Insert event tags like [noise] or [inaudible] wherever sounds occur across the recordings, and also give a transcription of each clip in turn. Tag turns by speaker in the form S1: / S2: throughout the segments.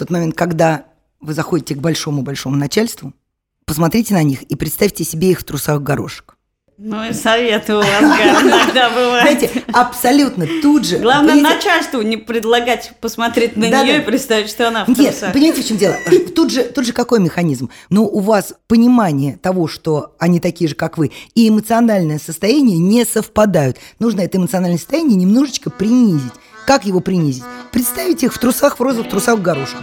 S1: тот момент, когда вы заходите к большому-большому начальству, посмотрите на них и представьте себе их в трусах горошек.
S2: Ну и советы у вас иногда бывают.
S1: Знаете, абсолютно тут же.
S2: Главное
S1: понимаете,
S2: начальству не предлагать посмотреть на
S1: Да-да.
S2: нее и представить, что она в
S1: Нет,
S2: трусах.
S1: понимаете, в чем дело? Тут же, тут же какой механизм? Ну, у вас понимание того, что они такие же, как вы, и эмоциональное состояние не совпадают. Нужно это эмоциональное состояние немножечко принизить. Как его принизить? Представить их в трусах, в розовых трусах в горошек.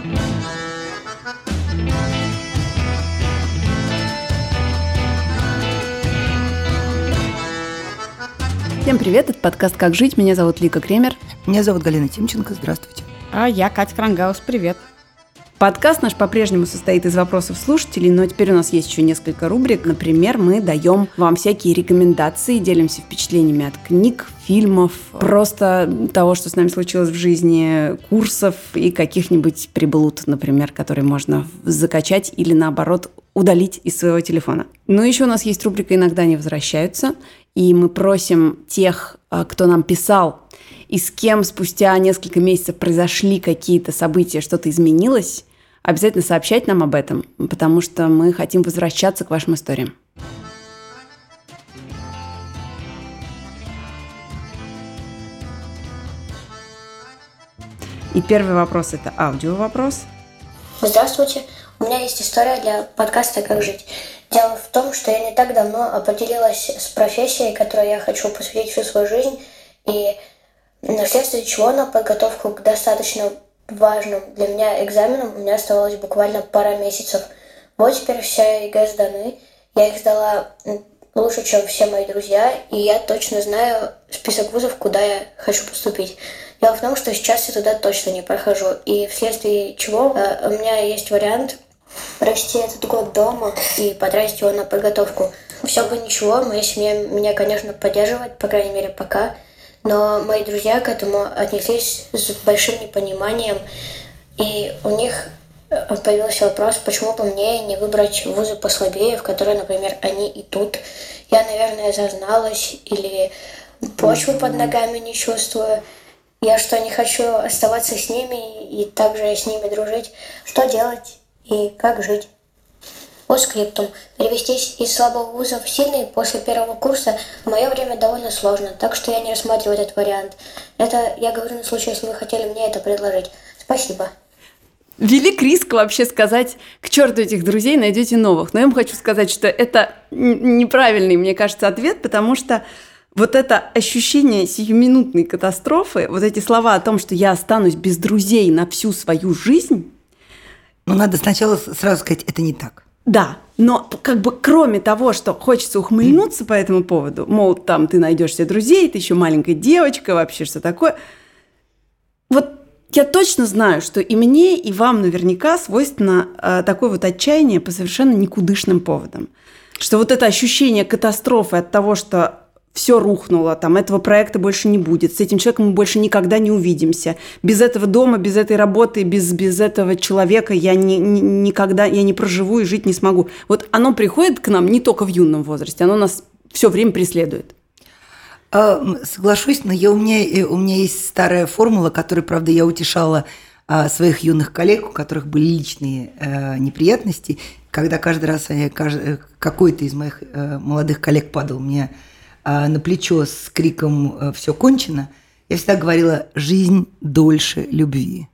S3: Всем привет, это подкаст «Как жить». Меня зовут Лика Кремер.
S1: Меня зовут Галина Тимченко. Здравствуйте.
S2: А я Катя Крангаус, привет.
S3: Подкаст наш по-прежнему состоит из вопросов слушателей, но теперь у нас есть еще несколько рубрик. Например, мы даем вам всякие рекомендации, делимся впечатлениями от книг, фильмов, просто того, что с нами случилось в жизни, курсов и каких-нибудь приблуд, например, которые можно закачать или наоборот удалить из своего телефона. Ну, еще у нас есть рубрика «Иногда не возвращаются», и мы просим тех, а, кто нам писал, и с кем спустя несколько месяцев произошли какие-то события, что-то изменилось, обязательно сообщать нам об этом, потому что мы хотим возвращаться к вашим историям. И первый вопрос – это аудио вопрос.
S4: Здравствуйте. У меня есть история для подкаста «Как жить». Дело в том, что я не так давно определилась с профессией, которой я хочу посвятить всю свою жизнь, и вследствие чего на подготовку к достаточно важным для меня экзаменам у меня оставалось буквально пара месяцев. Вот теперь все ЕГЭ сданы. Я их сдала лучше, чем все мои друзья, и я точно знаю список вузов, куда я хочу поступить. Дело в том, что сейчас я туда точно не прохожу, и вследствие чего э, у меня есть вариант провести этот год дома и потратить его на подготовку. Все бы ничего, моя семья меня, конечно, поддерживает, по крайней мере, пока. Но мои друзья к этому отнеслись с большим непониманием. И у них э, появился вопрос, почему бы мне не выбрать вузы послабее, в которые, например, они идут. Я, наверное, зазналась или почву под ногами не чувствую. Я что, не хочу оставаться с ними и также с ними дружить? Что делать и как жить? По скриптум. Перевестись из слабого вуза в сильный после первого курса в мое время довольно сложно, так что я не рассматриваю этот вариант. Это я говорю на случай, если вы хотели мне это предложить. Спасибо.
S3: Велик риск вообще сказать, к черту этих друзей, найдете новых. Но я вам хочу сказать, что это неправильный, мне кажется, ответ, потому что вот это ощущение сиюминутной катастрофы, вот эти слова о том, что я останусь без друзей на всю свою жизнь,
S1: Но надо сначала сразу сказать, это не так.
S3: Да, но как бы кроме того, что хочется ухмыльнуться по этому поводу, мол, там ты найдешь себе друзей, ты еще маленькая девочка, вообще что такое. Вот я точно знаю, что и мне, и вам наверняка свойственно э, такое вот отчаяние по совершенно никудышным поводам. Что вот это ощущение катастрофы от того, что все рухнуло, там этого проекта больше не будет, с этим человеком мы больше никогда не увидимся. Без этого дома, без этой работы, без, без этого человека я ни, ни- никогда я не проживу и жить не смогу. Вот оно приходит к нам не только в юном возрасте, оно нас все время преследует.
S1: А, Соглашусь, но я, у, меня, э, у меня есть старая формула, которой, правда, я утешала а, своих юных коллег, у которых были личные э, неприятности, когда каждый раз они- кажд- э, какой-то из моих э, молодых коллег падал мне а, на плечо с криком «все кончено», я всегда говорила «жизнь дольше любви»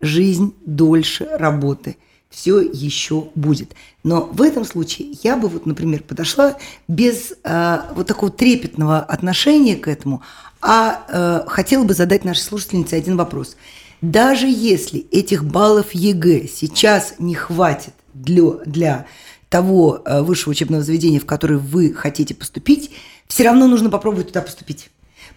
S1: жизнь дольше работы. Все еще будет. Но в этом случае я бы вот, например, подошла без а, вот такого трепетного отношения к этому, а э, хотела бы задать нашей слушательнице один вопрос. Даже если этих баллов ЕГЭ сейчас не хватит для, для того э, высшего учебного заведения, в которое вы хотите поступить, все равно нужно попробовать туда поступить.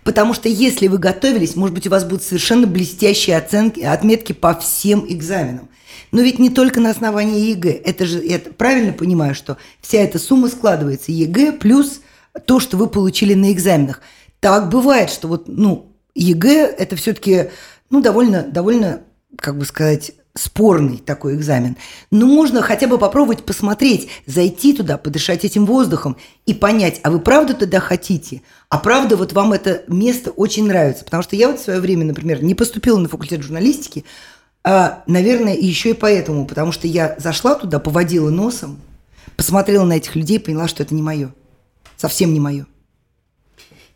S1: Потому что если вы готовились, может быть, у вас будут совершенно блестящие оценки, отметки по всем экзаменам. Но ведь не только на основании ЕГЭ. Это же, я правильно понимаю, что вся эта сумма складывается. ЕГЭ плюс то, что вы получили на экзаменах. Так бывает, что вот, ну, ЕГЭ – это все-таки, ну, довольно, довольно, как бы сказать, спорный такой экзамен. Но можно хотя бы попробовать посмотреть, зайти туда, подышать этим воздухом и понять, а вы правда туда хотите? А правда вот вам это место очень нравится? Потому что я вот в свое время, например, не поступила на факультет журналистики, А, наверное, еще и поэтому, потому что я зашла туда, поводила носом, посмотрела на этих людей поняла, что это не мое. Совсем не мое.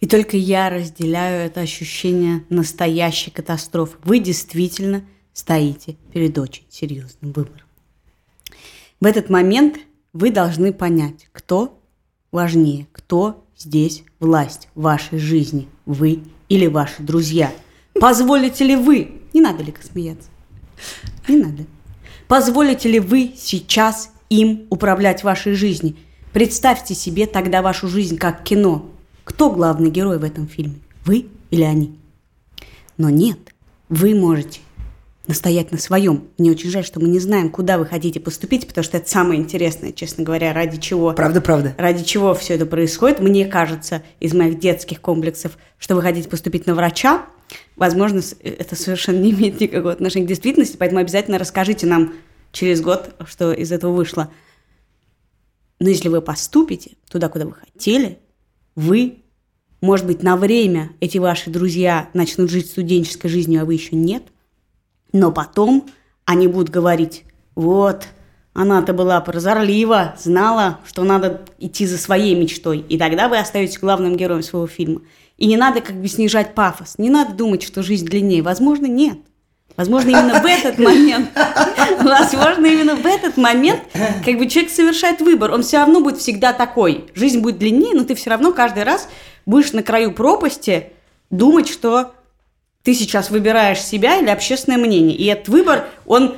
S2: И только я разделяю это ощущение настоящей катастрофы. Вы действительно стоите перед очень серьезным выбором. В этот момент вы должны понять, кто важнее, кто здесь власть в вашей жизни, вы или ваши друзья. Позволите ли вы, не надо ли смеяться, не надо, позволите ли вы сейчас им управлять вашей жизнью? Представьте себе тогда вашу жизнь как кино. Кто главный герой в этом фильме? Вы или они? Но нет, вы можете настоять на своем. Мне очень жаль, что мы не знаем, куда вы хотите поступить, потому что это самое интересное, честно говоря, ради чего.
S1: Правда, правда.
S2: Ради чего все это происходит. Мне кажется, из моих детских комплексов, что вы хотите поступить на врача. Возможно, это совершенно не имеет никакого отношения к действительности, поэтому обязательно расскажите нам через год, что из этого вышло. Но если вы поступите туда, куда вы хотели, вы, может быть, на время эти ваши друзья начнут жить студенческой жизнью, а вы еще нет – но потом они будут говорить, вот, она-то была прозорлива, знала, что надо идти за своей мечтой. И тогда вы остаетесь главным героем своего фильма. И не надо как бы снижать пафос. Не надо думать, что жизнь длиннее. Возможно, нет. Возможно, именно в этот момент, возможно, именно в этот момент, как бы человек совершает выбор. Он все равно будет всегда такой. Жизнь будет длиннее, но ты все равно каждый раз будешь на краю пропасти думать, что ты сейчас выбираешь себя или общественное мнение. И этот выбор, он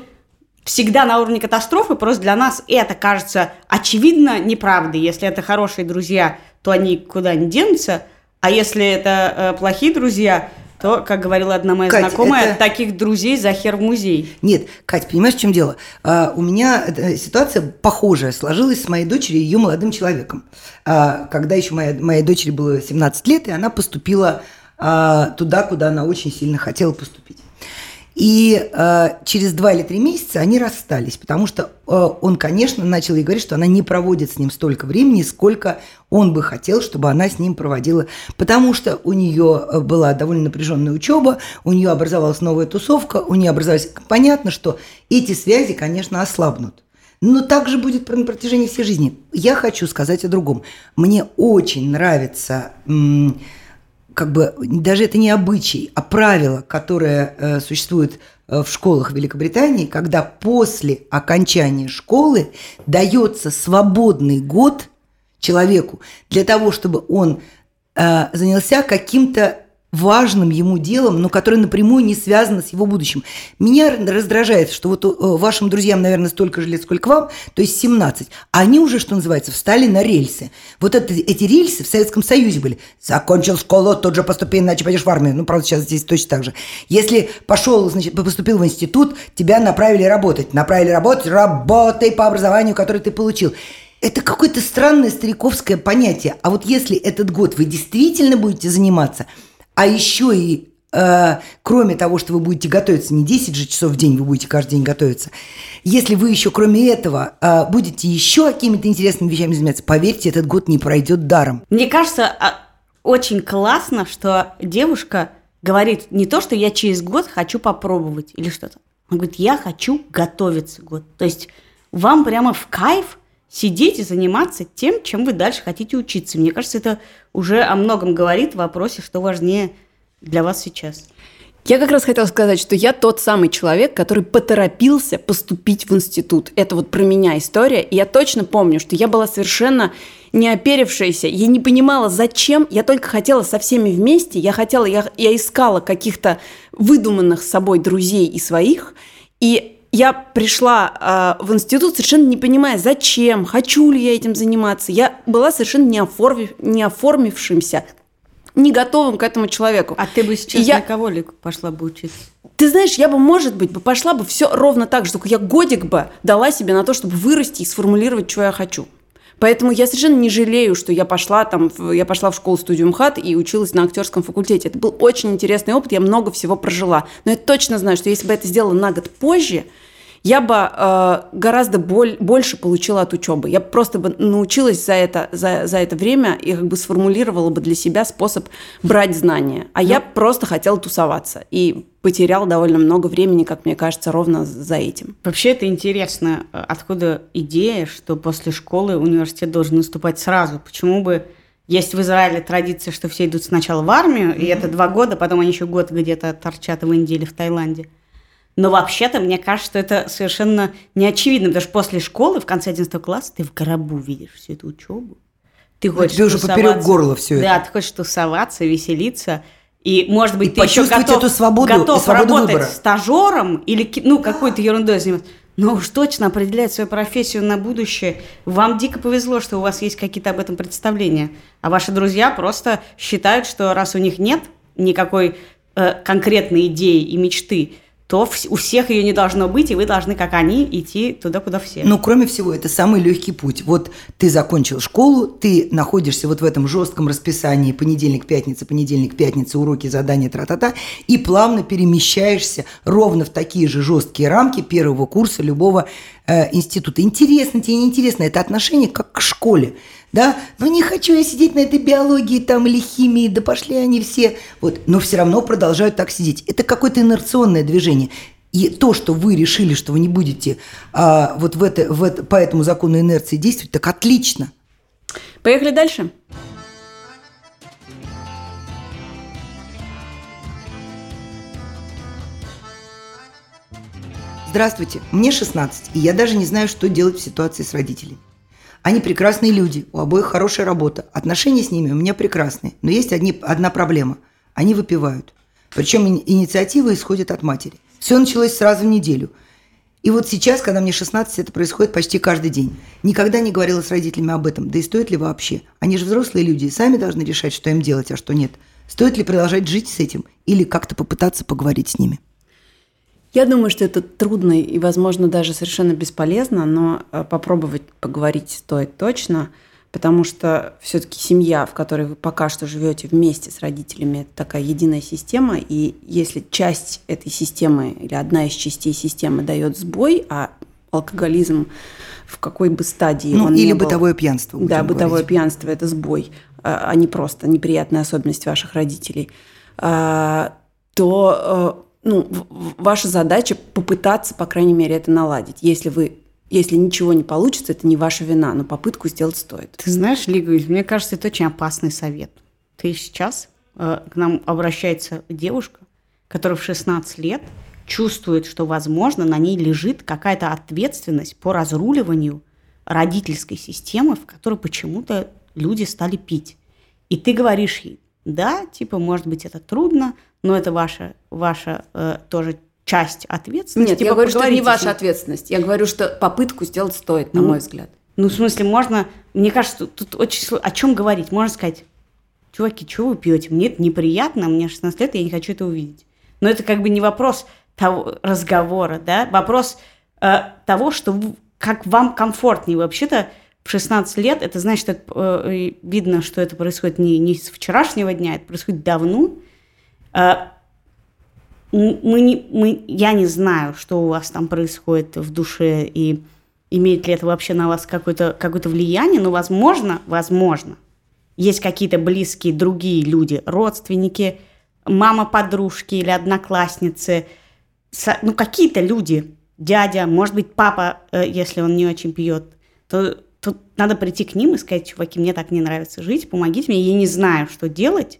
S2: всегда на уровне катастрофы, просто для нас это кажется очевидно неправдой. Если это хорошие друзья, то они куда не денутся, а если это э, плохие друзья, то, как говорила одна моя Кать, знакомая, это... таких друзей за хер в музей.
S1: Нет, Кать, понимаешь, в чем дело? А, у меня ситуация похожая сложилась с моей дочерью и ее молодым человеком. А, когда еще моя, моей дочери было 17 лет, и она поступила туда, куда она очень сильно хотела поступить. И э, через два или три месяца они расстались, потому что э, он, конечно, начал ей говорить, что она не проводит с ним столько времени, сколько он бы хотел, чтобы она с ним проводила, потому что у нее была довольно напряженная учеба, у нее образовалась новая тусовка, у нее образовалась... Понятно, что эти связи, конечно, ослабнут. Но так же будет на протяжении всей жизни. Я хочу сказать о другом. Мне очень нравится... М- как бы даже это не обычай, а правило, которое э, существует э, в школах Великобритании, когда после окончания школы дается свободный год человеку для того, чтобы он э, занялся каким-то важным ему делом, но которое напрямую не связано с его будущим. Меня раздражает, что вот э, вашим друзьям, наверное, столько же лет, сколько вам, то есть 17, а они уже, что называется, встали на рельсы. Вот это, эти рельсы в Советском Союзе были. Закончил школу, тут же поступи, иначе пойдешь в армию. Ну, правда, сейчас здесь точно так же. Если пошел, значит, поступил в институт, тебя направили работать. Направили работать, работай по образованию, которое ты получил. Это какое-то странное стариковское понятие. А вот если этот год вы действительно будете заниматься – а еще и э, кроме того, что вы будете готовиться не 10 же часов в день, вы будете каждый день готовиться, если вы еще кроме этого э, будете еще какими-то интересными вещами заниматься, поверьте, этот год не пройдет даром.
S2: Мне кажется, а, очень классно, что девушка говорит не то, что я через год хочу попробовать или что-то. Она говорит, я хочу готовиться год. То есть вам прямо в кайф сидеть и заниматься тем, чем вы дальше хотите учиться. Мне кажется, это уже о многом говорит в вопросе, что важнее для вас сейчас.
S3: Я как раз хотела сказать, что я тот самый человек, который поторопился поступить в институт. Это вот про меня история. И я точно помню, что я была совершенно не оперившаяся. Я не понимала, зачем. Я только хотела со всеми вместе. Я хотела, я, я искала каких-то выдуманных собой друзей и своих. И я пришла э, в институт совершенно не понимая, зачем, хочу ли я этим заниматься. Я была совершенно не, оформив, не оформившимся, не готовым к этому человеку.
S2: А ты бы сейчас я... на кого ли пошла бы учиться?
S3: Ты знаешь, я бы, может быть, бы пошла бы все ровно так же, только я годик бы дала себе на то, чтобы вырасти и сформулировать, что я хочу. Поэтому я совершенно не жалею, что я пошла там, я пошла в школу студию МХАТ и училась на актерском факультете. Это был очень интересный опыт, я много всего прожила. Но я точно знаю, что если бы это сделала на год позже, я бы э, гораздо боль, больше получила от учебы. Я просто бы научилась за это, за, за это время и как бы сформулировала бы для себя способ брать знания. А ну, я просто хотела тусоваться и потерял довольно много времени, как мне кажется, ровно за этим.
S2: Вообще это интересно, откуда идея, что после школы университет должен наступать сразу. Почему бы есть в Израиле традиция, что все идут сначала в армию, mm-hmm. и это два года, потом они еще год где-то торчат в Индии или в Таиланде. Но вообще-то, мне кажется, что это совершенно не очевидно, потому что после школы, в конце 11 класса, ты в гробу видишь всю эту учебу.
S1: Ты хочешь тебе уже поперек горла все это.
S2: Да, ты хочешь тусоваться, веселиться. И, может быть,
S1: и
S2: ты еще готов,
S1: эту свободу,
S2: готов
S1: свободу
S2: работать
S1: выбора.
S2: стажером или ну, какой-то ерундой заниматься. Но уж точно определять свою профессию на будущее. Вам дико повезло, что у вас есть какие-то об этом представления. А ваши друзья просто считают, что раз у них нет никакой э, конкретной идеи и мечты, то у всех ее не должно быть, и вы должны, как они, идти туда, куда все.
S1: Ну, кроме всего, это самый легкий путь. Вот ты закончил школу, ты находишься вот в этом жестком расписании понедельник, пятница, понедельник, пятница, уроки, задания, тра-та-та, и плавно перемещаешься ровно в такие же жесткие рамки первого курса любого э, института. Интересно тебе, неинтересно, это отношение как к школе да, ну не хочу я сидеть на этой биологии там или химии, да пошли они все, вот, но все равно продолжают так сидеть. Это какое-то инерционное движение. И то, что вы решили, что вы не будете а, вот в это, в это, по этому закону инерции действовать, так отлично.
S3: Поехали дальше.
S1: Здравствуйте, мне 16, и я даже не знаю, что делать в ситуации с родителями. Они прекрасные люди, у обоих хорошая работа. Отношения с ними у меня прекрасные. Но есть одни, одна проблема. Они выпивают. Причем инициатива исходит от матери. Все началось сразу в неделю. И вот сейчас, когда мне 16, это происходит почти каждый день. Никогда не говорила с родителями об этом. Да и стоит ли вообще? Они же взрослые люди, сами должны решать, что им делать, а что нет. Стоит ли продолжать жить с этим или как-то попытаться поговорить с ними?
S3: Я думаю, что это трудно и, возможно, даже совершенно бесполезно, но э, попробовать поговорить стоит точно, потому что все-таки семья, в которой вы пока что живете вместе с родителями, это такая единая система, и если часть этой системы или одна из частей системы дает сбой, а алкоголизм в какой бы стадии
S1: ну,
S3: он
S1: или
S3: не
S1: бытовое
S3: был,
S1: пьянство.
S3: Да, бытовое говорить. пьянство это сбой, а, а не просто неприятная особенность ваших родителей, а, то э, ну, ваша задача попытаться, по крайней мере, это наладить. Если вы если ничего не получится, это не ваша вина, но попытку сделать стоит.
S2: Ты знаешь, Лига, мне кажется, это очень опасный совет. Ты сейчас э, к нам обращается девушка, которая в 16 лет чувствует, что, возможно, на ней лежит какая-то ответственность по разруливанию родительской системы, в которой почему-то люди стали пить. И ты говоришь ей, да, типа, может быть, это трудно, но это ваша, ваша э, тоже часть ответственности.
S3: Нет,
S2: типа,
S3: я говорю, что это не ваша ответственность. Я говорю, что попытку сделать стоит, на ну, мой взгляд.
S2: Ну, в смысле, можно... Мне кажется, тут очень... О чем говорить? Можно сказать, чуваки, что вы пьете? Мне это неприятно, мне 16 лет, я не хочу это увидеть. Но это как бы не вопрос того разговора, да? Вопрос э, того, что как вам комфортнее. Вообще-то в 16 лет, это значит, что это, э, видно, что это происходит не, не с вчерашнего дня, это происходит давно, мы не, мы, я не знаю, что у вас там происходит в душе и имеет ли это вообще на вас какое-то какое влияние, но возможно, возможно, есть какие-то близкие другие люди, родственники, мама подружки или одноклассницы, ну какие-то люди, дядя, может быть папа, э, если он не очень пьет, то тут надо прийти к ним и сказать, чуваки, мне так не нравится жить, помогите мне, я не знаю, что делать,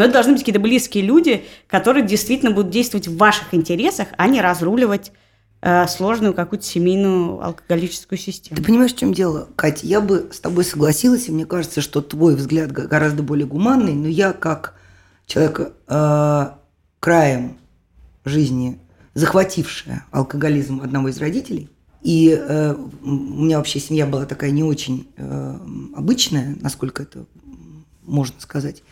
S2: но это должны быть какие-то близкие люди, которые действительно будут действовать в ваших интересах, а не разруливать э, сложную какую-то семейную алкоголическую систему.
S1: Ты понимаешь, в чем дело, Катя? Я бы с тобой согласилась, и мне кажется, что твой взгляд гораздо более гуманный, но я как человек э, краем жизни, захватившая алкоголизм одного из родителей, и э, у меня вообще семья была такая не очень э, обычная, насколько это можно сказать.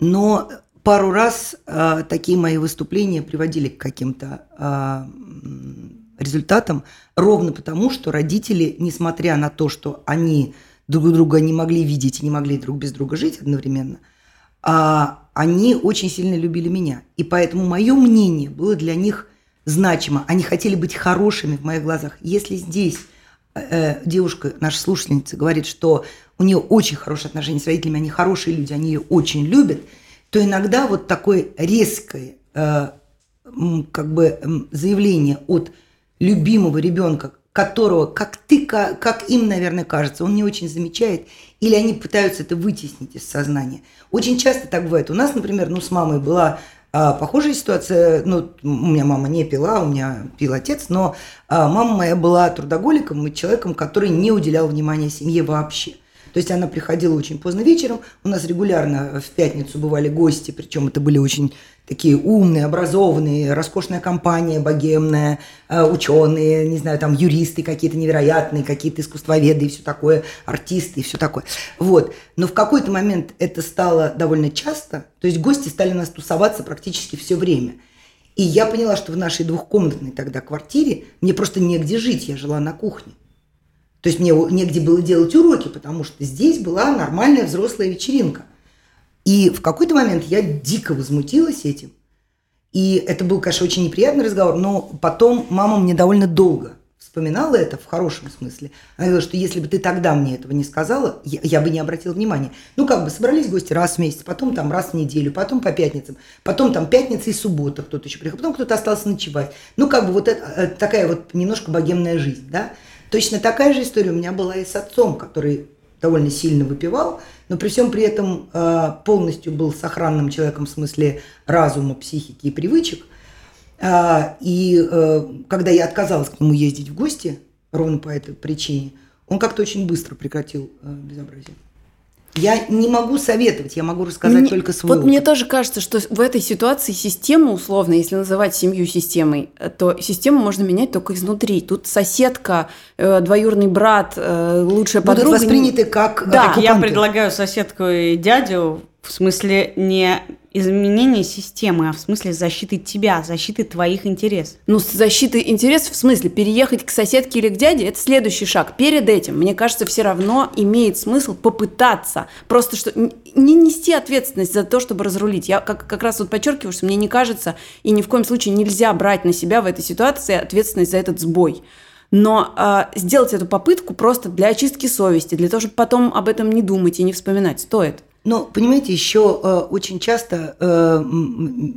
S1: Но пару раз э, такие мои выступления приводили к каким-то э, результатам, ровно потому, что родители, несмотря на то, что они друг друга не могли видеть и не могли друг без друга жить одновременно, а они очень сильно любили меня. И поэтому мое мнение было для них значимо, они хотели быть хорошими в моих глазах. Если здесь э, девушка, наша слушательница, говорит, что у нее очень хорошие отношения с родителями, они хорошие люди, они ее очень любят, то иногда вот такое резкое э, как бы заявление от любимого ребенка, которого, как ты, как, им, наверное, кажется, он не очень замечает, или они пытаются это вытеснить из сознания. Очень часто так бывает. У нас, например, ну, с мамой была а, похожая ситуация, ну, у меня мама не пила, у меня пил отец, но а, мама моя была трудоголиком и человеком, который не уделял внимания семье вообще. То есть она приходила очень поздно вечером, у нас регулярно в пятницу бывали гости, причем это были очень такие умные, образованные, роскошная компания, богемная, э, ученые, не знаю, там юристы какие-то невероятные, какие-то искусствоведы и все такое, артисты и все такое. Вот. Но в какой-то момент это стало довольно часто, то есть гости стали у нас тусоваться практически все время. И я поняла, что в нашей двухкомнатной тогда квартире мне просто негде жить, я жила на кухне. То есть мне негде было делать уроки, потому что здесь была нормальная взрослая вечеринка. И в какой-то момент я дико возмутилась этим. И это был, конечно, очень неприятный разговор, но потом мама мне довольно долго вспоминала это в хорошем смысле. Она говорила, что если бы ты тогда мне этого не сказала, я, я бы не обратила внимания. Ну, как бы собрались гости раз в месяц, потом там раз в неделю, потом по пятницам, потом там пятница и суббота кто-то еще приехал, потом кто-то остался ночевать. Ну, как бы вот это, э, такая вот немножко богемная жизнь, да. Точно такая же история у меня была и с отцом, который довольно сильно выпивал, но при всем при этом э, полностью был сохранным человеком в смысле разума, психики и привычек. Э, и э, когда я отказалась к нему ездить в гости, ровно по этой причине, он как-то очень быстро прекратил безобразие. Я не могу советовать, я могу рассказать мне, только свой
S3: Вот опыт. мне тоже кажется, что в этой ситуации система, условно, если называть семью системой, то систему можно менять только изнутри. Тут соседка, э, двоюродный брат, э, лучшая Будут подруга.
S1: восприняты как
S2: Да, оккупанты. я предлагаю соседку и дядю в смысле не изменение системы, а в смысле защиты тебя, защиты твоих интересов.
S3: Ну, защиты интересов в смысле переехать к соседке или к дяде – это следующий шаг. Перед этим, мне кажется, все равно имеет смысл попытаться. Просто что не нести ответственность за то, чтобы разрулить. Я как, как раз вот подчеркиваю, что мне не кажется, и ни в коем случае нельзя брать на себя в этой ситуации ответственность за этот сбой. Но э, сделать эту попытку просто для очистки совести, для того, чтобы потом об этом не думать и не вспоминать, стоит.
S1: Но, понимаете, еще э, очень часто э,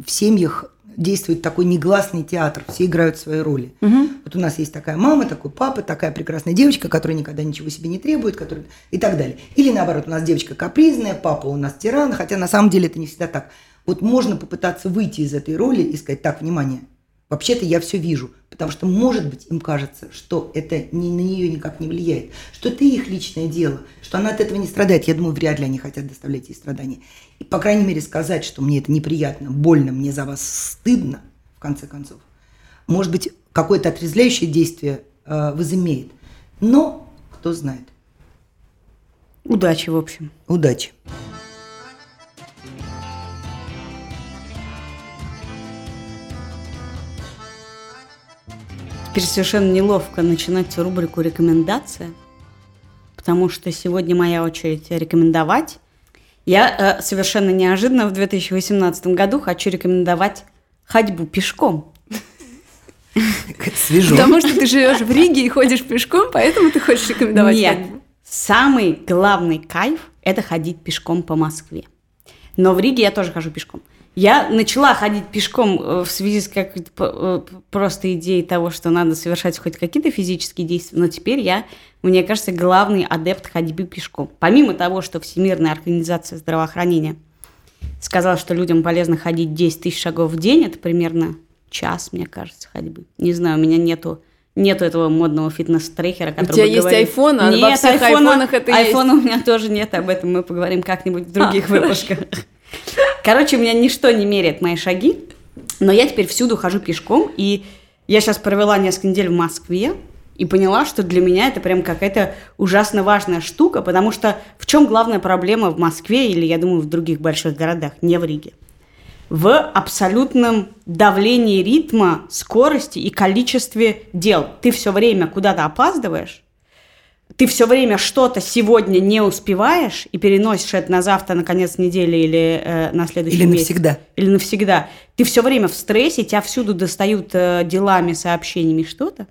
S1: в семьях действует такой негласный театр, все играют свои роли. Угу. Вот у нас есть такая мама, такой папа, такая прекрасная девочка, которая никогда ничего себе не требует, которая... и так далее. Или наоборот, у нас девочка капризная, папа у нас тиран, хотя на самом деле это не всегда так. Вот можно попытаться выйти из этой роли и сказать, так, внимание, Вообще-то я все вижу, потому что, может быть, им кажется, что это ни, на нее никак не влияет, что это их личное дело, что она от этого не страдает. Я думаю, вряд ли они хотят доставлять ей страдания. И, по крайней мере, сказать, что мне это неприятно, больно, мне за вас стыдно, в конце концов, может быть, какое-то отрезвляющее действие э, возымеет. Но кто знает.
S2: Удачи, в общем.
S1: Удачи.
S2: Теперь совершенно неловко начинать рубрику «Рекомендация», потому что сегодня моя очередь рекомендовать. Я э, совершенно неожиданно в 2018 году хочу рекомендовать ходьбу пешком.
S3: Свежо. Потому что ты живешь в Риге и ходишь пешком, поэтому ты хочешь рекомендовать
S2: Нет, ходьбу. самый главный кайф – это ходить пешком по Москве. Но в Риге я тоже хожу пешком. Я начала ходить пешком э, в связи с как э, просто идеей того, что надо совершать хоть какие-то физические действия, но теперь я, мне кажется, главный адепт ходьбы пешком. Помимо того, что Всемирная организация здравоохранения сказала, что людям полезно ходить 10 тысяч шагов в день, это примерно час, мне кажется, ходьбы. Не знаю, у меня нету нету этого модного фитнес-трекера, который
S3: У тебя есть говорит... iPhone, а нет, во всех айфона, айфонах это
S2: айфона есть. у меня тоже нет, об этом мы поговорим как-нибудь в других а, выпусках. Короче, у меня ничто не меряет мои шаги, но я теперь всюду хожу пешком, и я сейчас провела несколько недель в Москве, и поняла, что для меня это прям какая-то ужасно важная штука, потому что в чем главная проблема в Москве или, я думаю, в других больших городах, не в Риге? В абсолютном давлении ритма, скорости и количестве дел. Ты все время куда-то опаздываешь, ты все время что-то сегодня не успеваешь и переносишь это на завтра, на конец недели или э, на следующий
S1: Или
S2: месяц.
S1: навсегда.
S2: Или навсегда. Ты все время в стрессе, тебя всюду достают э, делами, сообщениями, что-то.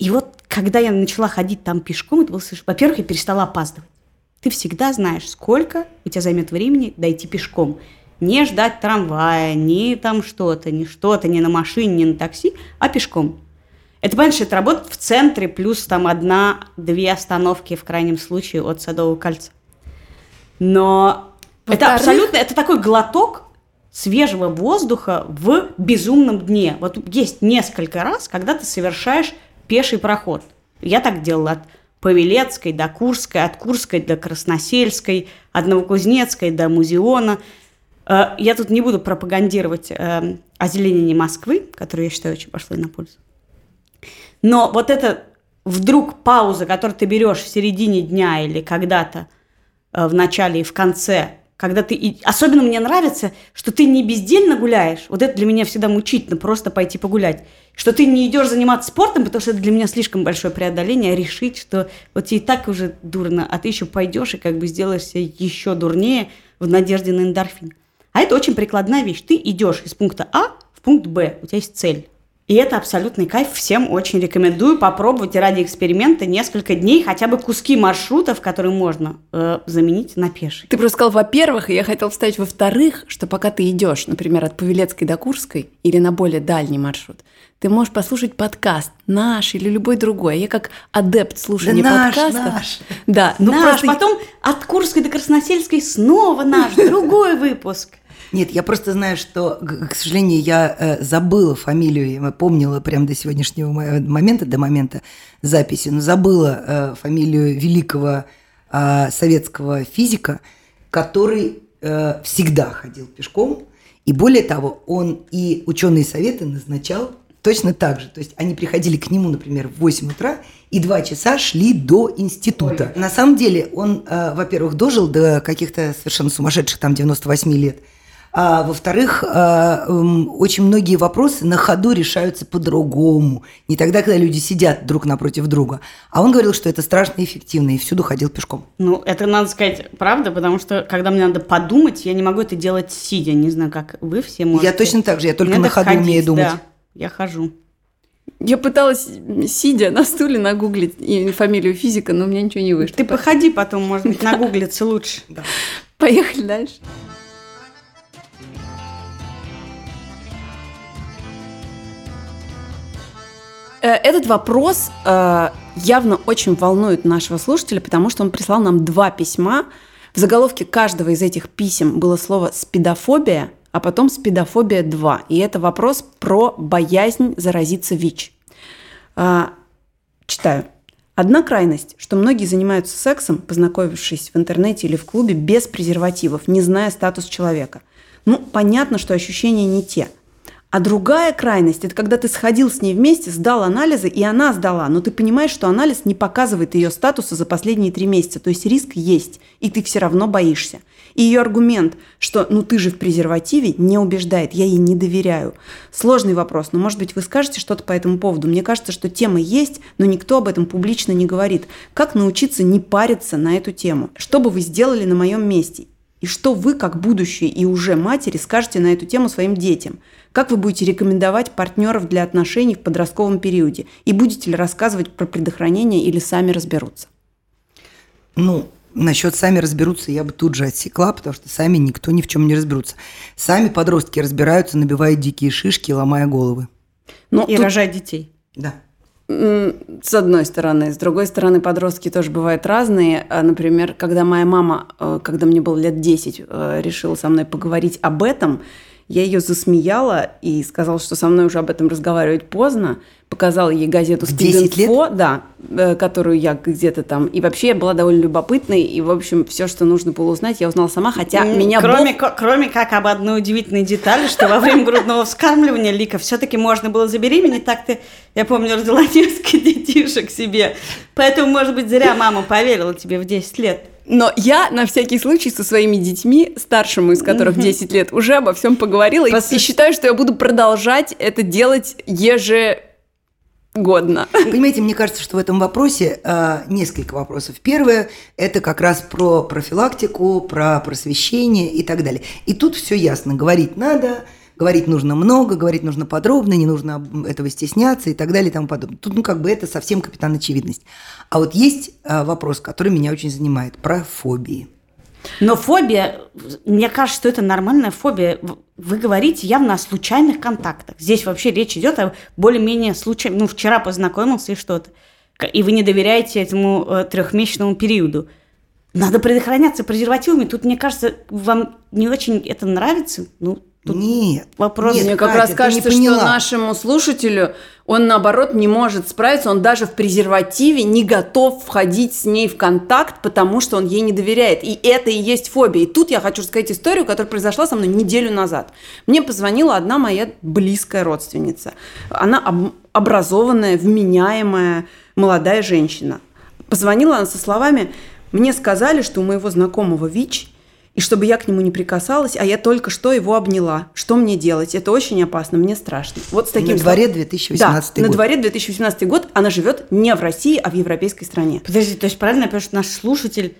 S2: И вот когда я начала ходить там пешком, это было совершенно... Во-первых, я перестала опаздывать. Ты всегда знаешь, сколько у тебя займет времени дойти пешком. Не ждать трамвая, не там что-то, не что-то, не на машине, не на такси, а пешком. Это, понимаешь, это работает в центре, плюс там одна-две остановки в крайнем случае от Садового кольца. Но это абсолютно, это такой глоток свежего воздуха в безумном дне. Вот есть несколько раз, когда ты совершаешь пеший проход. Я так делала от Павелецкой до Курской, от Курской до Красносельской, от Новокузнецкой до Музеона. Э, Я тут не буду пропагандировать э, озеленение Москвы, которое я считаю очень пошло на пользу. Но вот это вдруг пауза, которую ты берешь в середине дня или когда-то э, в начале и в конце, когда ты... Особенно мне нравится, что ты не бездельно гуляешь. Вот это для меня всегда мучительно, просто пойти погулять. Что ты не идешь заниматься спортом, потому что это для меня слишком большое преодоление, а решить, что вот тебе и так уже дурно, а ты еще пойдешь и как бы сделаешь себя еще дурнее в надежде на эндорфин. А это очень прикладная вещь. Ты идешь из пункта А в пункт Б, у тебя есть цель. И это абсолютный кайф. Всем очень рекомендую попробовать ради эксперимента несколько дней хотя бы куски маршрутов, которые можно э, заменить на пеший.
S3: Ты просто сказал, во-первых, и я хотел вставить во-вторых, что пока ты идешь, например, от Павелецкой до Курской или на более дальний маршрут, ты можешь послушать подкаст наш или любой другой. Я как адепт слушания
S1: Да наш,
S3: подкастов.
S1: наш.
S3: Да, ну
S2: наш,
S3: просто
S2: потом от Курской до Красносельской снова наш, другой выпуск.
S1: Нет, я просто знаю, что, к сожалению, я э, забыла фамилию, я помнила прямо до сегодняшнего мо- момента, до момента записи, но забыла э, фамилию великого э, советского физика, который э, всегда ходил пешком, и более того, он и ученые советы назначал точно так же. То есть они приходили к нему, например, в 8 утра и два часа шли до института. На самом деле он, э, во-первых, дожил до каких-то совершенно сумасшедших там 98 лет. А во-вторых, э, м, очень многие вопросы на ходу решаются по-другому. Не тогда, когда люди сидят друг напротив друга. А он говорил, что это страшно эффективно, и всюду ходил пешком.
S2: Ну, это надо сказать правда, потому что когда мне надо подумать, я не могу это делать сидя. Не знаю, как вы все можете.
S1: Я точно так же, я только
S2: Мне
S1: на ходу
S2: ходить,
S1: умею думать.
S2: Да, я хожу.
S3: я пыталась, сидя на стуле, нагуглить фамилию физика, но у меня ничего не вышло.
S2: Ты походи потом, может быть, нагуглиться лучше.
S3: Поехали дальше. Этот вопрос э, явно очень волнует нашего слушателя, потому что он прислал нам два письма. В заголовке каждого из этих писем было слово «спидофобия», а потом «спидофобия 2». И это вопрос про боязнь заразиться ВИЧ. А, Читаю. Одна крайность, что многие занимаются сексом, познакомившись в интернете или в клубе без презервативов, не зная статус человека. Ну, понятно, что ощущения не те. А другая крайность – это когда ты сходил с ней вместе, сдал анализы, и она сдала, но ты понимаешь, что анализ не показывает ее статуса за последние три месяца, то есть риск есть, и ты все равно боишься. И ее аргумент, что «ну ты же в презервативе», не убеждает, я ей не доверяю. Сложный вопрос, но, может быть, вы скажете что-то по этому поводу. Мне кажется, что тема есть, но никто об этом публично не говорит. Как научиться не париться на эту тему? Что бы вы сделали на моем месте? И что вы, как будущие и уже матери, скажете на эту тему своим детям? Как вы будете рекомендовать партнеров для отношений в подростковом периоде? И будете ли рассказывать про предохранение или сами разберутся?
S1: Ну, насчет сами разберутся я бы тут же отсекла, потому что сами никто ни в чем не разберутся. Сами подростки разбираются, набивая дикие шишки, ломая головы.
S3: Ну,
S2: И
S3: тут,
S2: рожать детей.
S1: Да.
S3: С одной стороны. С другой стороны, подростки тоже бывают разные. А, Например, когда моя мама, э, когда мне было лет 10, э, решила со мной поговорить об этом, я ее засмеяла и сказала, что со мной уже об этом разговаривать поздно. Показала ей газету
S1: В 10 лет?
S3: «Спид-инфо», да, э, которую я где-то там... И вообще я была довольно любопытной, и, в общем, все, что нужно было узнать, я узнала сама, хотя
S2: М,
S3: меня
S2: кроме,
S3: Бог-
S2: кроме как об одной удивительной детали, что во время грудного вскармливания Лика все-таки можно было забеременеть. Так ты, я помню, родила [laughs] несколько детишек себе. Поэтому, может быть, зря мама поверила тебе в 10 лет.
S3: Но я на всякий случай со своими детьми, старшему из которых 10 лет, уже обо всем поговорила. и- И, считаю, что я буду продолжать это делать еже... годно.
S1: Понимаете, мне кажется, что в этом вопросе э, несколько вопросов. Первое – это как раз про профилактику, про просвещение и так далее. И тут все ясно. Говорить надо, говорить нужно много, говорить нужно подробно, не нужно этого стесняться и так далее и тому подобное. Тут, ну, как бы это совсем капитан очевидность. А вот есть э, вопрос, который меня очень занимает, про фобии.
S2: Но фобия, мне кажется, что это нормальная фобия. Вы говорите явно о случайных контактах. Здесь вообще речь идет о более-менее случайном. Ну, вчера познакомился и что-то. И вы не доверяете этому э, трехмесячному периоду. Надо предохраняться презервативами. Тут, мне кажется, вам не очень это нравится. Ну,
S1: Тут нет.
S2: Вопрос.
S3: Мне как Катя, раз кажется, что нашему слушателю он, наоборот, не может справиться. Он даже в презервативе не готов входить с ней в контакт, потому что он ей не доверяет. И это и есть фобия. И тут я хочу рассказать историю, которая произошла со мной неделю назад. Мне позвонила одна моя близкая родственница. Она об- образованная, вменяемая молодая женщина. Позвонила она со словами «Мне сказали, что у моего знакомого ВИЧ – и чтобы я к нему не прикасалась, а я только что его обняла. Что мне делать? Это очень опасно, мне страшно. Вот с таким
S1: на дворе 2018
S3: да, год. на дворе 2018 год. Она живет не в России, а в европейской стране.
S2: Подожди, то есть правильно потому что наш слушатель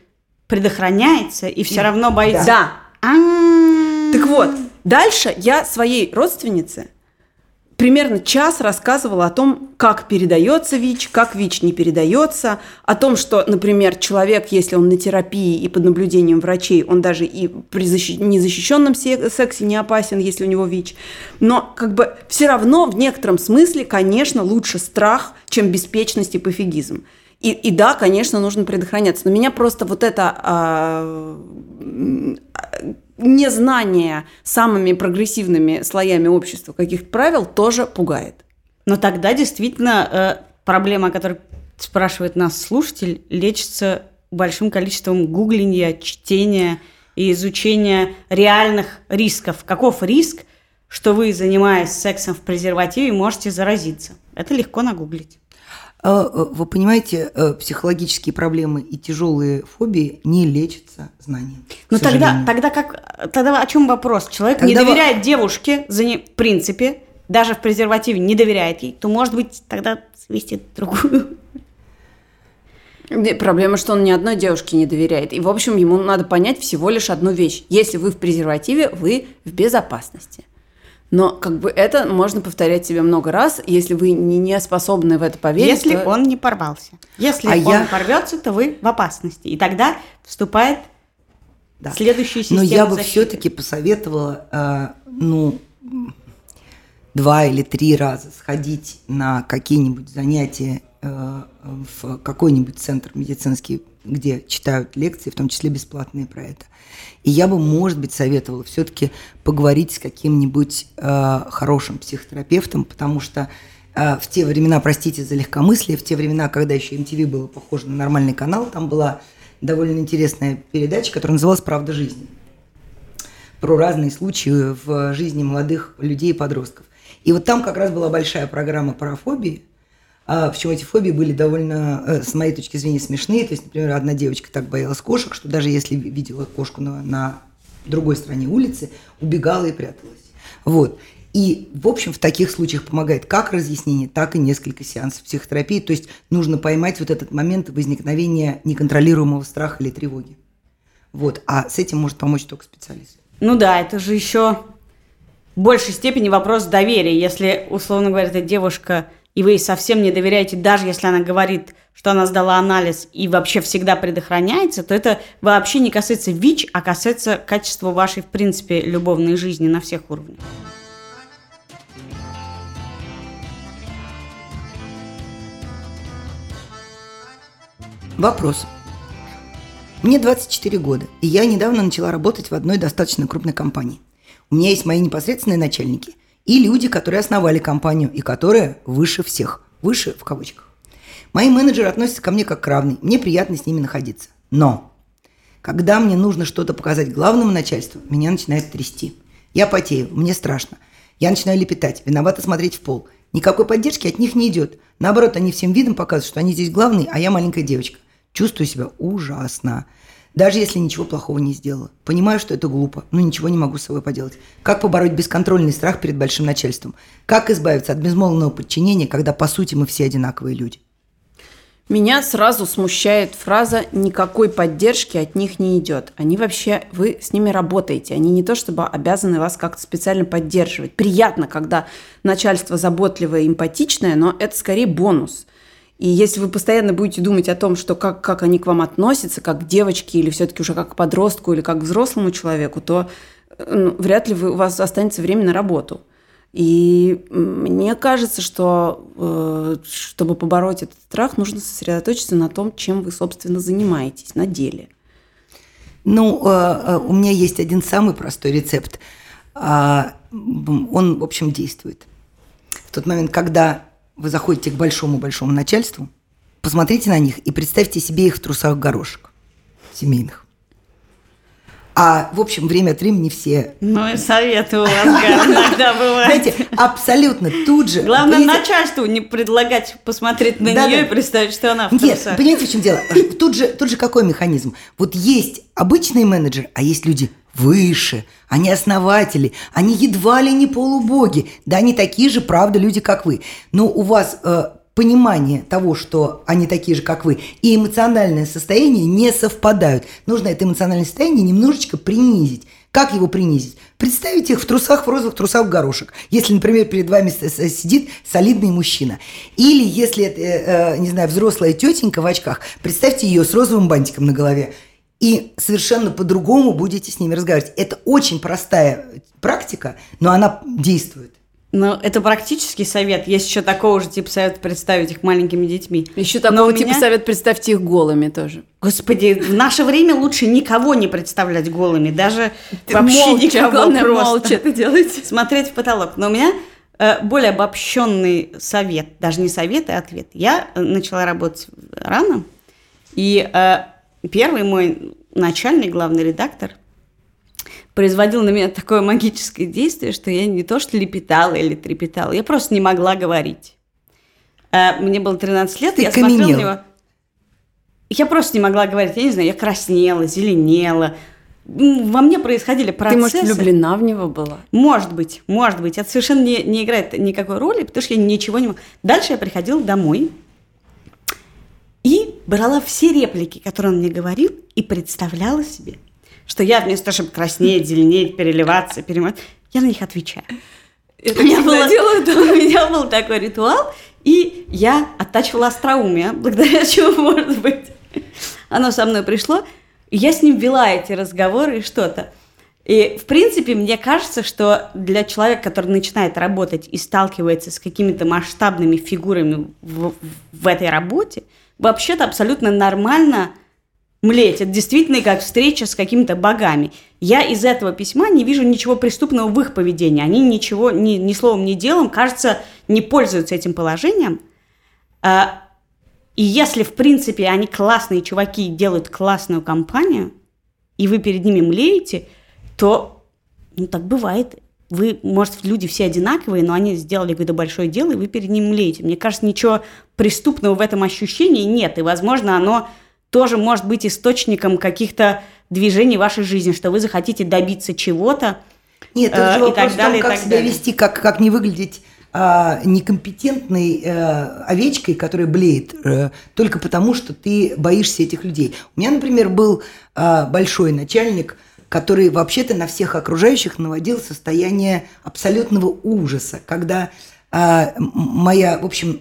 S2: предохраняется и все равно боится?
S3: Да. А-а-а. Так вот, дальше я своей родственнице примерно час рассказывала о том, как передается ВИЧ, как ВИЧ не передается, о том, что, например, человек, если он на терапии и под наблюдением врачей, он даже и при защи- незащищенном сексе не опасен, если у него ВИЧ. Но как бы все равно в некотором смысле, конечно, лучше страх, чем беспечность и пофигизм. И, и да, конечно, нужно предохраняться. Но меня просто вот это а, незнание самыми прогрессивными слоями общества каких-то правил тоже пугает.
S2: Но тогда действительно э, проблема, о которой спрашивает нас слушатель, лечится большим количеством гуглинья, чтения и изучения реальных рисков. Каков риск, что вы, занимаясь сексом в презервативе, можете заразиться? Это легко нагуглить.
S1: А, э, вы понимаете, э, психологические проблемы и тяжелые фобии не лечатся знанием.
S2: Ну тогда, тогда как, тогда о чем вопрос? Человек тогда не доверяет в... девушке, за не, в принципе, даже в презервативе не доверяет ей, то может быть тогда свести другую.
S3: Проблема, что он ни одной девушке не доверяет. И, в общем, ему надо понять всего лишь одну вещь. Если вы в презервативе, вы в безопасности. Но как бы это можно повторять себе много раз, если вы не, не способны в это поверить.
S2: Если то... он не порвался. Если а он я... порвется, то вы в опасности. И тогда вступает да. следующая система
S1: Но я бы все-таки посоветовала, э, ну, два или три раза сходить на какие-нибудь занятия э, в какой-нибудь центр медицинский, где читают лекции, в том числе бесплатные про это. И я бы, может быть, советовала все-таки поговорить с каким-нибудь э, хорошим психотерапевтом, потому что э, в те времена, простите за легкомыслие, в те времена, когда еще MTV было похоже на нормальный канал, там была довольно интересная передача, которая называлась «Правда жизни» про разные случаи в жизни молодых людей и подростков. И вот там как раз была большая программа про фобии, Причем эти фобии были довольно, э, с моей точки зрения, смешные. То есть, например, одна девочка так боялась кошек, что даже если видела кошку на, на другой стороне улицы, убегала и пряталась. Вот. И, в общем, в таких случаях помогает как разъяснение, так и несколько сеансов психотерапии. То есть нужно поймать вот этот момент возникновения неконтролируемого страха или тревоги. Вот. А с этим может помочь только специалист.
S2: Ну да, это же еще в большей степени вопрос доверия. Если, условно говоря, эта девушка и вы ей совсем не доверяете, даже если она говорит, что она сдала анализ и вообще всегда предохраняется, то это вообще не касается ВИЧ, а касается качества вашей, в принципе, любовной жизни на всех уровнях.
S1: Вопрос. Мне 24 года, и я недавно начала работать в одной достаточно крупной компании. У меня есть мои непосредственные начальники, и люди, которые основали компанию и которые выше всех. Выше в кавычках. Мои менеджеры относятся ко мне как к равной. Мне приятно с ними находиться. Но когда мне нужно что-то показать главному начальству, меня начинает трясти. Я потею, мне страшно. Я начинаю лепетать, виновато смотреть в пол. Никакой поддержки от них не идет. Наоборот, они всем видом показывают, что они здесь главные, а я маленькая девочка. Чувствую себя ужасно. Даже если ничего плохого не сделала. Понимаю, что это глупо, но ничего не могу с собой поделать. Как побороть бесконтрольный страх перед большим начальством? Как избавиться от безмолвного подчинения, когда по сути мы все одинаковые люди?
S3: Меня сразу смущает фраза «никакой поддержки от них не идет». Они вообще, вы с ними работаете, они не то чтобы обязаны вас как-то специально поддерживать. Приятно, когда начальство заботливое, эмпатичное, но это скорее бонус. И если вы постоянно будете думать о том, что как, как они к вам относятся, как к девочке, или все-таки уже как к подростку, или как к взрослому человеку, то ну, вряд ли вы, у вас останется время на работу. И мне кажется, что э, чтобы побороть этот страх, нужно сосредоточиться на том, чем вы, собственно, занимаетесь на деле.
S1: Ну, э, э, у меня есть один самый простой рецепт. А, он, в общем, действует. В тот момент, когда вы заходите к большому-большому начальству, посмотрите на них и представьте себе их в трусах горошек семейных. А, в общем, время от времени все...
S2: Ну и советы у вас [laughs] иногда бывают.
S1: Знаете, абсолютно тут же...
S2: Главное, понимаете... начальству не предлагать посмотреть на да, нее да. и представить, что она в
S1: Нет, трусах. понимаете, в чем дело? Тут же, тут же какой механизм? Вот есть обычные менеджеры, а есть люди выше, они основатели, они едва ли не полубоги. Да, они такие же, правда, люди, как вы. Но у вас э, понимание того, что они такие же, как вы, и эмоциональное состояние не совпадают. Нужно это эмоциональное состояние немножечко принизить. Как его принизить? Представить их в трусах, в розовых трусах в горошек. Если, например, перед вами сидит солидный мужчина. Или если это, э, не знаю, взрослая тетенька в очках, представьте ее с розовым бантиком на голове. И совершенно по-другому будете с ними разговаривать. Это очень простая практика, но она действует.
S2: Ну, это практический совет. Есть еще такого же типа совет представить их маленькими детьми.
S3: Еще такого меня... типа совет представьте их голыми тоже.
S2: Господи, в наше время лучше никого не представлять голыми, даже Ты вообще молча, никого главное, просто. молча это делать. [laughs] Смотреть в потолок. Но у меня э, более обобщенный совет, даже не совет, а ответ. Я э, начала работать рано, и э, первый мой начальник, главный редактор, производил на меня такое магическое действие, что я не то что лепетала или трепетала, я просто не могла говорить. А, мне было 13 лет,
S1: Ты
S2: я
S1: каменела.
S2: смотрела на него. Я просто не могла говорить, я не знаю, я краснела, зеленела. Во мне происходили процессы.
S3: Ты, может, влюблена в него была?
S2: Может быть, может быть. Это совершенно не, не играет никакой роли, потому что я ничего не могла. Дальше я приходила домой и брала все реплики, которые он мне говорил, и представляла себе, что я вместо того, чтобы краснеть, [laughs] зеленеть, переливаться, перемать, я на них отвечаю. Это у, меня было, делаю, да. [laughs] у меня был такой ритуал, и я оттачивала остроумие, [laughs] благодаря чему, может быть, оно со мной пришло. И я с ним вела эти разговоры и что-то. И, в принципе, мне кажется, что для человека, который начинает работать и сталкивается с какими-то масштабными фигурами в, в этой работе, вообще-то абсолютно нормально млеть. Это действительно как встреча с какими-то богами. Я из этого письма не вижу ничего преступного в их поведении. Они ничего, ни, ни словом, ни делом, кажется, не пользуются этим положением. А, и если, в принципе, они классные чуваки делают классную компанию, и вы перед ними млеете, то ну, так бывает. Вы, может, люди все одинаковые, но они сделали какое-то большое дело, и вы перед ним млеете. Мне кажется, ничего преступного в этом ощущении нет, и, возможно, оно тоже может быть источником каких-то движений в вашей жизни, что вы захотите добиться чего-то.
S1: Нет, это же э, вопрос далее, том, как себя далее. вести, как, как не выглядеть а, некомпетентной а, овечкой, которая блеет, а, только потому, что ты боишься этих людей. У меня, например, был а, большой начальник, который вообще-то на всех окружающих наводил состояние абсолютного ужаса, когда а, моя, в общем,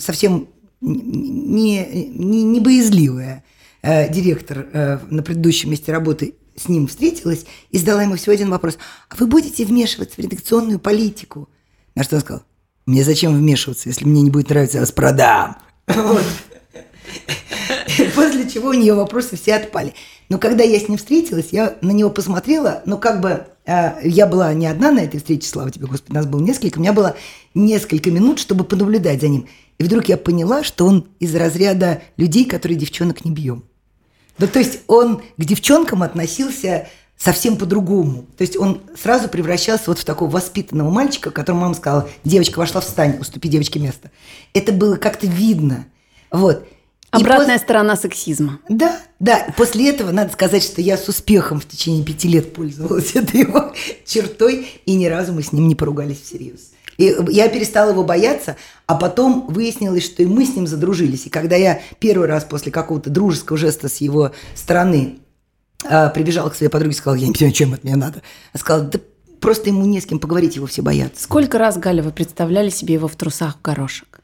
S1: совсем не, не, не боязливая э, директор э, на предыдущем месте работы с ним встретилась и задала ему всего один вопрос. А вы будете вмешиваться в редакционную политику? На что он сказал, мне зачем вмешиваться, если мне не будет нравиться, я вас продам. [laughs] После чего у нее вопросы все отпали. Но когда я с ним встретилась, я на него посмотрела, но как бы э, я была не одна на этой встрече, слава тебе, Господи, нас было несколько, у меня было несколько минут, чтобы понаблюдать за ним. И вдруг я поняла, что он из разряда людей, которые девчонок не бьем. Да, то есть он к девчонкам относился совсем по-другому. То есть он сразу превращался вот в такого воспитанного мальчика, которому мама сказала, девочка вошла в стань, уступи девочке место. Это было как-то видно. Вот.
S3: Обратная пос... сторона сексизма.
S1: Да, да. После этого надо сказать, что я с успехом в течение пяти лет пользовалась [laughs] этой его чертой, и ни разу мы с ним не поругались всерьез. И я перестала его бояться, а потом выяснилось, что и мы с ним задружились. И когда я первый раз после какого-то дружеского жеста с его стороны э, прибежала к своей подруге и сказала, я не понимаю, чем от меня надо. Она сказала, да просто ему не с кем поговорить, его все боятся.
S3: Сколько раз, Галя, вы представляли себе его в трусах в горошек?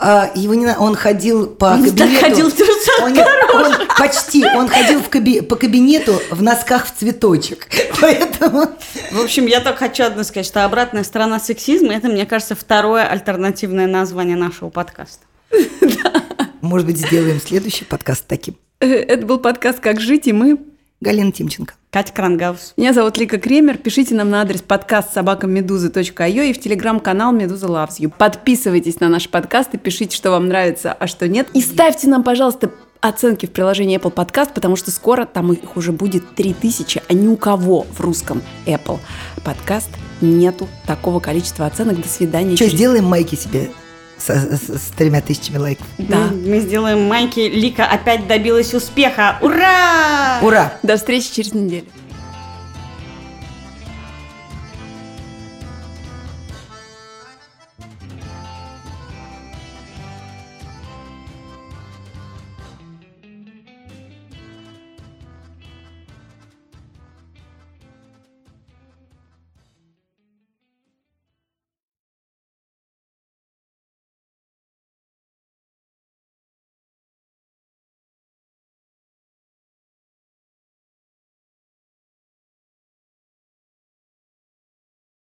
S1: А, его не, он ходил по
S2: он
S1: кабинету.
S2: ходил в трусах
S1: он, он, почти. Он ходил в каби, по кабинету в носках в цветочек. [laughs] Поэтому...
S2: В общем, я только хочу одно сказать, что обратная сторона сексизма – это, мне кажется, второе альтернативное название нашего подкаста. [laughs]
S1: Может быть, сделаем следующий подкаст таким.
S3: Э, это был подкаст «Как жить», и мы
S1: Галина Тимченко.
S2: Катя Крангаус.
S3: Меня зовут Лика Кремер. Пишите нам на адрес подкаст собакамедуза.io и в телеграм-канал Медуза Loves You. Подписывайтесь на наш подкаст и пишите, что вам нравится, а что нет. И ставьте нам, пожалуйста, оценки в приложении Apple Podcast, потому что скоро там их уже будет 3000, а ни у кого в русском Apple Podcast нету такого количества оценок. До свидания.
S1: Что, сделаем майки себе с, с, с тремя тысячами лайков.
S2: Да. Мы, мы сделаем майки. Лика опять добилась успеха. Ура!
S1: Ура!
S3: До встречи через неделю.